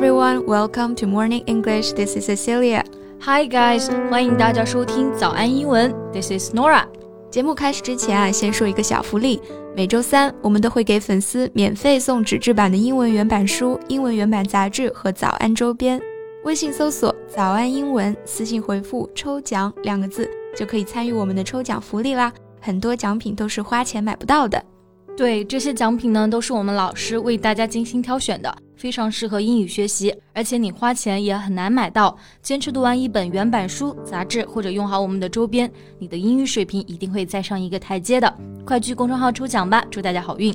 everyone, welcome to Morning English. This is Cecilia. Hi guys，欢迎大家收听早安英文。This is Nora。节目开始之前啊，先说一个小福利。每周三我们都会给粉丝免费送纸质版的英文原版书、英文原版杂志和早安周边。微信搜索“早安英文”，私信回复“抽奖”两个字，就可以参与我们的抽奖福利啦。很多奖品都是花钱买不到的。对，这些奖品呢，都是我们老师为大家精心挑选的，非常适合英语学习，而且你花钱也很难买到。坚持读完一本原版书、杂志，或者用好我们的周边，你的英语水平一定会再上一个台阶的。快去公众号抽奖吧，祝大家好运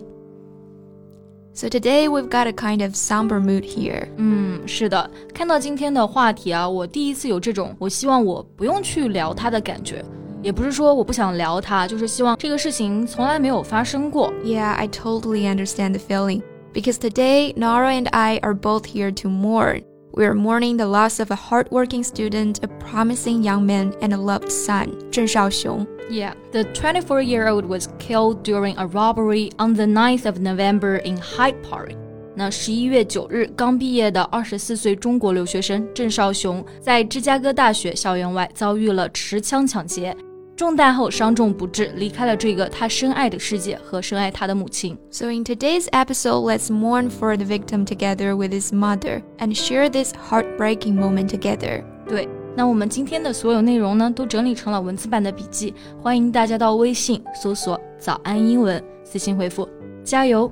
！So today we've got a kind of somber mood here. 嗯，是的，看到今天的话题啊，我第一次有这种我希望我不用去聊它的感觉。也不是说我不想聊他，就是希望这个事情从来没有发生过。Yeah, I totally understand the feeling. Because today, Nora and I are both here to mourn. We are mourning the loss of a hardworking student, a promising young man, and a loved son, Zheng Shaoxiong. Yeah, the 24 year old was killed during a robbery on the 9th of November in Hyde Park. 那十一月九日刚毕业的二十四岁中国留学生郑少雄，在芝加哥大学校园外遭遇了持枪抢劫，中弹后伤重不治，离开了这个他深爱的世界和深爱他的母亲。So in today's episode, let's mourn for the victim together with his mother and share this heartbreaking moment together. 对。那我们今天的所有内容呢，都整理成了文字版的笔记，欢迎大家到微信搜索“早安英文”，私信回复“加油”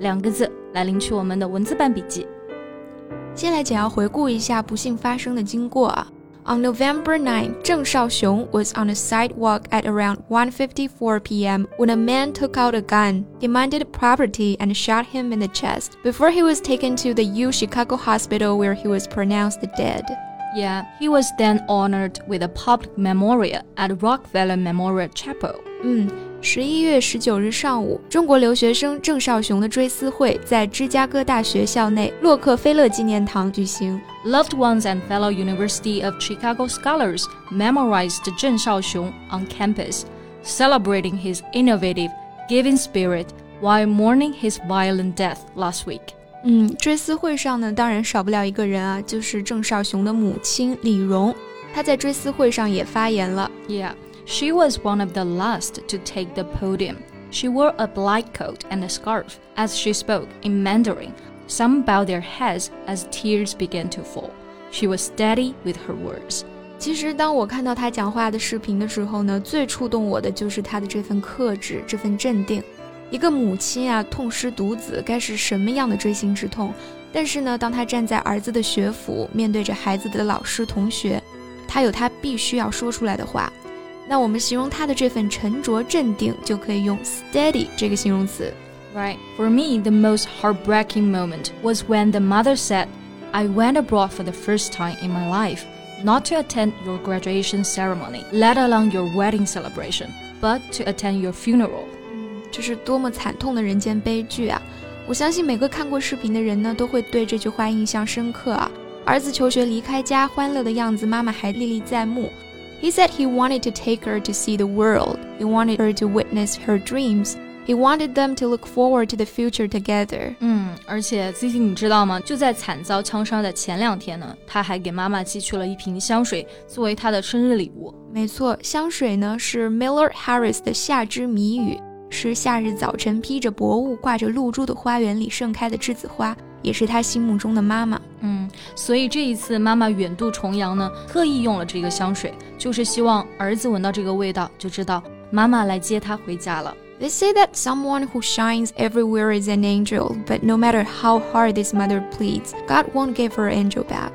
两个字来领取我们的文字版笔记。先来简要回顾一下不幸发生的经过啊。On November 9, Zheng Shaoxiong was on a sidewalk at around 1:54 p.m. when a man took out a gun, demanded property, and shot him in the chest before he was taken to the U Chicago hospital where he was pronounced dead. Yeah, he was then honored with a public memorial at Rockefeller Memorial Chapel. 嗯，十一月十九日上午，中国留学生郑少雄的追思会在芝加哥大学校内洛克菲勒纪念堂举行。Loved ones and fellow University of Chicago scholars memorized Zheng Shaoxiong on campus, celebrating his innovative, giving spirit while mourning his violent death last week. 嗯，追思会上呢，当然少不了一个人啊，就是郑少雄的母亲李荣。她在追思会上也发言了。Yeah, she was one of the last to take the podium. She wore a black coat and a scarf as she spoke in Mandarin. Some bowed their heads as tears began to fall. She was steady with her words. 其实，当我看到她讲话的视频的时候呢，最触动我的就是她的这份克制，这份镇定。一个母亲啊，痛失独子，该是什么样的锥心之痛？但是呢，当她站在儿子的学府，面对着孩子的老师同学，她有她必须要说出来的话。 那我们形容她的这份沉着镇定，就可以用 steady 这个形容词。Right. For me, the most heartbreaking moment was when the mother said, I went abroad for the first time in my life, not to attend your graduation ceremony, let alone your wedding celebration, but to attend your funeral. 这是多么惨痛的人间悲剧啊！我相信每个看过视频的人呢，都会对这句话印象深刻啊。儿子求学离开家，欢乐的样子，妈妈还历历在目。 He said he wanted to take her to see the world. He wanted her to witness her dreams. He wanted them to look forward to the future together. 嗯，而且 Cici，你知道吗？就在惨遭枪杀的前两天呢，他还给妈妈寄去了一瓶香水，作为她的生日礼物。没错，香水呢是 Miller Harris 的夏之谜语。是夏日早晨披着薄雾、挂着露珠的花园里盛开的栀子花，也是他心目中的妈妈。嗯，所以这一次妈妈远渡重洋呢，特意用了这个香水，就是希望儿子闻到这个味道就知道妈妈来接他回家了。They say that someone who shines everywhere is an angel, but no matter how hard this mother pleads, God won't give her angel back.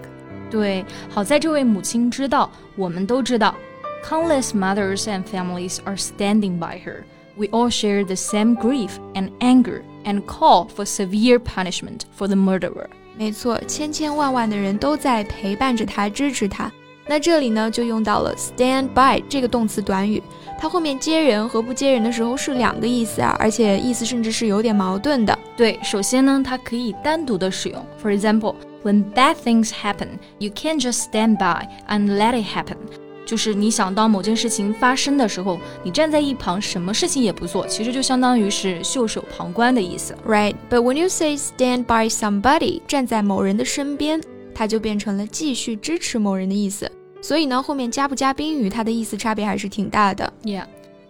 对，好在这位母亲知道，我们都知道，countless mothers and families are standing by her. we all share the same grief and anger and call for severe punishment for the murderer. 没错，千千万万的人都在陪伴着他，支持他。那这里呢，就用到了 stand by 这个动词短语，它后面接人和不接人的时候是两个意思啊，而且意思甚至是有点矛盾的。对，首先呢，它可以单独的使用，for example，when bad things happen，you can't just stand by and let it happen。 就是你想当某件事情发生的时候，你站在一旁，什么事情也不做，其实就相当于是袖手旁观的意思。Right, but when you say stand by somebody，站在某人的身边，它就变成了继续支持某人的意思。所以呢，后面加不加宾语，它的意思差别还是挺大的。Yeah.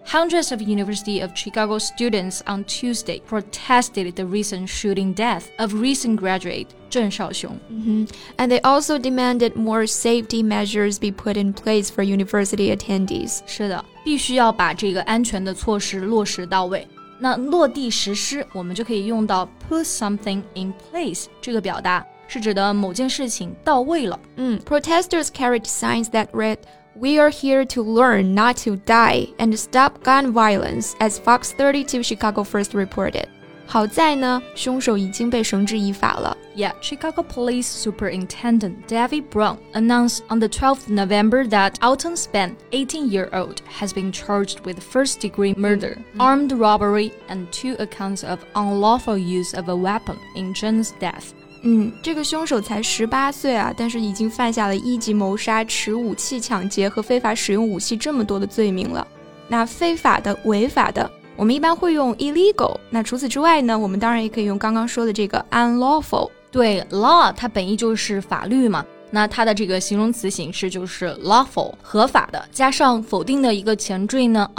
Hundreds of University of Chicago students on Tuesday protested the recent shooting death of recent graduate Zheng Shaoxiong. Mm -hmm. And they also demanded more safety measures be put in place for university attendees. 是的，必须要把这个安全的措施落实到位。那落地实施，我们就可以用到 put something in place 这个表达，是指的某件事情到位了。嗯，protesters carried signs that read. we are here to learn not to die and stop gun violence, as Fox 32 Chicago first reported. 好在呢，凶手已经被绳之以法了。Yeah, Chicago Police Superintendent David Brown announced on the 12th November that Alton Spann, 18-year-old, has been charged with first-degree murder, mm -hmm. armed robbery, and two accounts of unlawful use of a weapon in Zheng's death. 嗯，这个凶手才十八岁啊，但是已经犯下了一级谋杀、持武器抢劫和非法使用武器这么多的罪名了。那非法的、违法的，我们一般会用 illegal。那除此之外呢，我们当然也可以用刚刚说的这个 unlawful。对，law 它本意就是法律嘛。那它的这个形容词形式就是 lawful 合法的，加上否定的一个前缀呢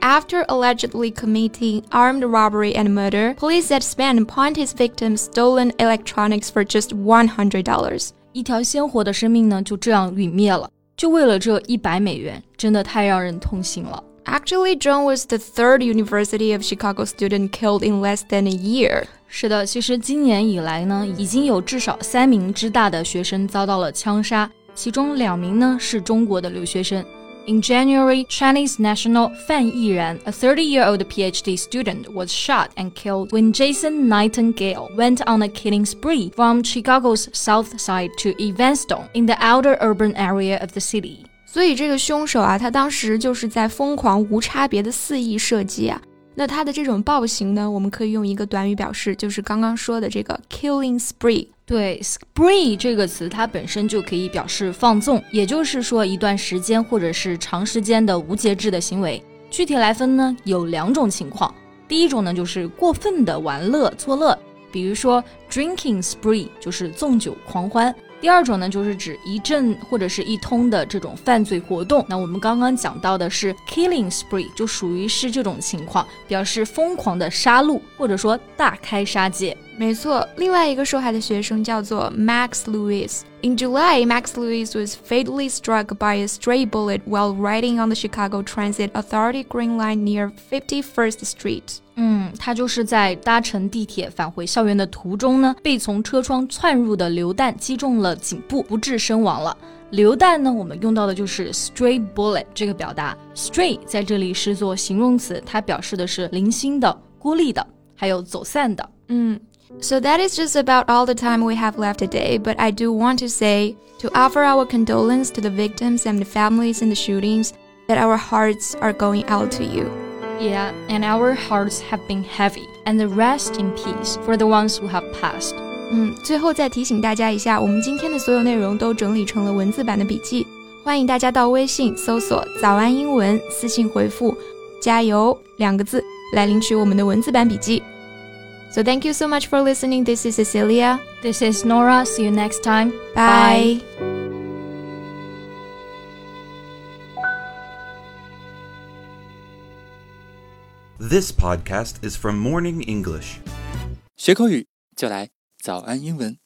after allegedly committing armed robbery and murder, police said Spann fined his victims stolen electronics for just one hundred dollars. 一条鲜活的生命呢就这样陨灭了，就为了这一百美元，真的太让人痛心了。Actually, Zheng was the third University of Chicago student killed in less than a year. 是的，其实今年以来呢，已经有至少三名芝大的学生遭到了枪杀，其中两名呢是中国的留学生。In January, Chinese national Fan Yiran, a 30-year-old PhD student, was shot and killed when Jason Nightingale went on a killing spree from Chicago's south side to Evanston in the outer urban area of the city. 所以这个凶手啊，他当时就是在疯狂无差别的肆意射击啊，那他的这种暴行呢，我们可以用一个短语表示，就是刚刚说的这个 killing spree。对，spree 这个词它本身就可以表示放纵，也就是说一段时间或者是长时间的无节制的行为。具体来分呢，有两种情况。第一种呢，就是过分的玩乐作乐，比如说 drinking spree 就是纵酒狂欢。第二种呢，就是指一阵或者是一通的这种犯罪活动。那我们刚刚讲到的是 killing spree，就属于是这种情况，表示疯狂的杀戮或者说大开杀戒。没错，另外一个受害的学生叫做 Max Lewis。In July, Max Lewis was fatally struck by a stray bullet while riding on the Chicago Transit Authority Green Line near 51st Street. 嗯，他就是在搭乘地铁返回校园的途中呢，被从车窗窜入的榴弹击中了颈部，不治身亡了。榴弹呢，我们用到的就是 stray bullet 这个表达。stray 在这里是做形容词，它表示的是零星的、孤立的，还有走散的。嗯。So that is just about all the time we have left today, but I do want to say to offer our condolence to the victims and the families in the shootings that our hearts are going out to you. Yeah, and our hearts have been heavy, and the rest in peace for the ones who have passed. 嗯，最后再提醒大家一下，我们今天的所有内容都整理成了文字版的笔记，欢迎大家到微信搜索“早安英文”，私信回复“加油”两个字来领取我们的文字版笔记。 so thank you so much for listening. This is Cecilia. This is Nora. See you next time. Bye. Bye. This podcast is from Morning English. 学口语就来早安英文。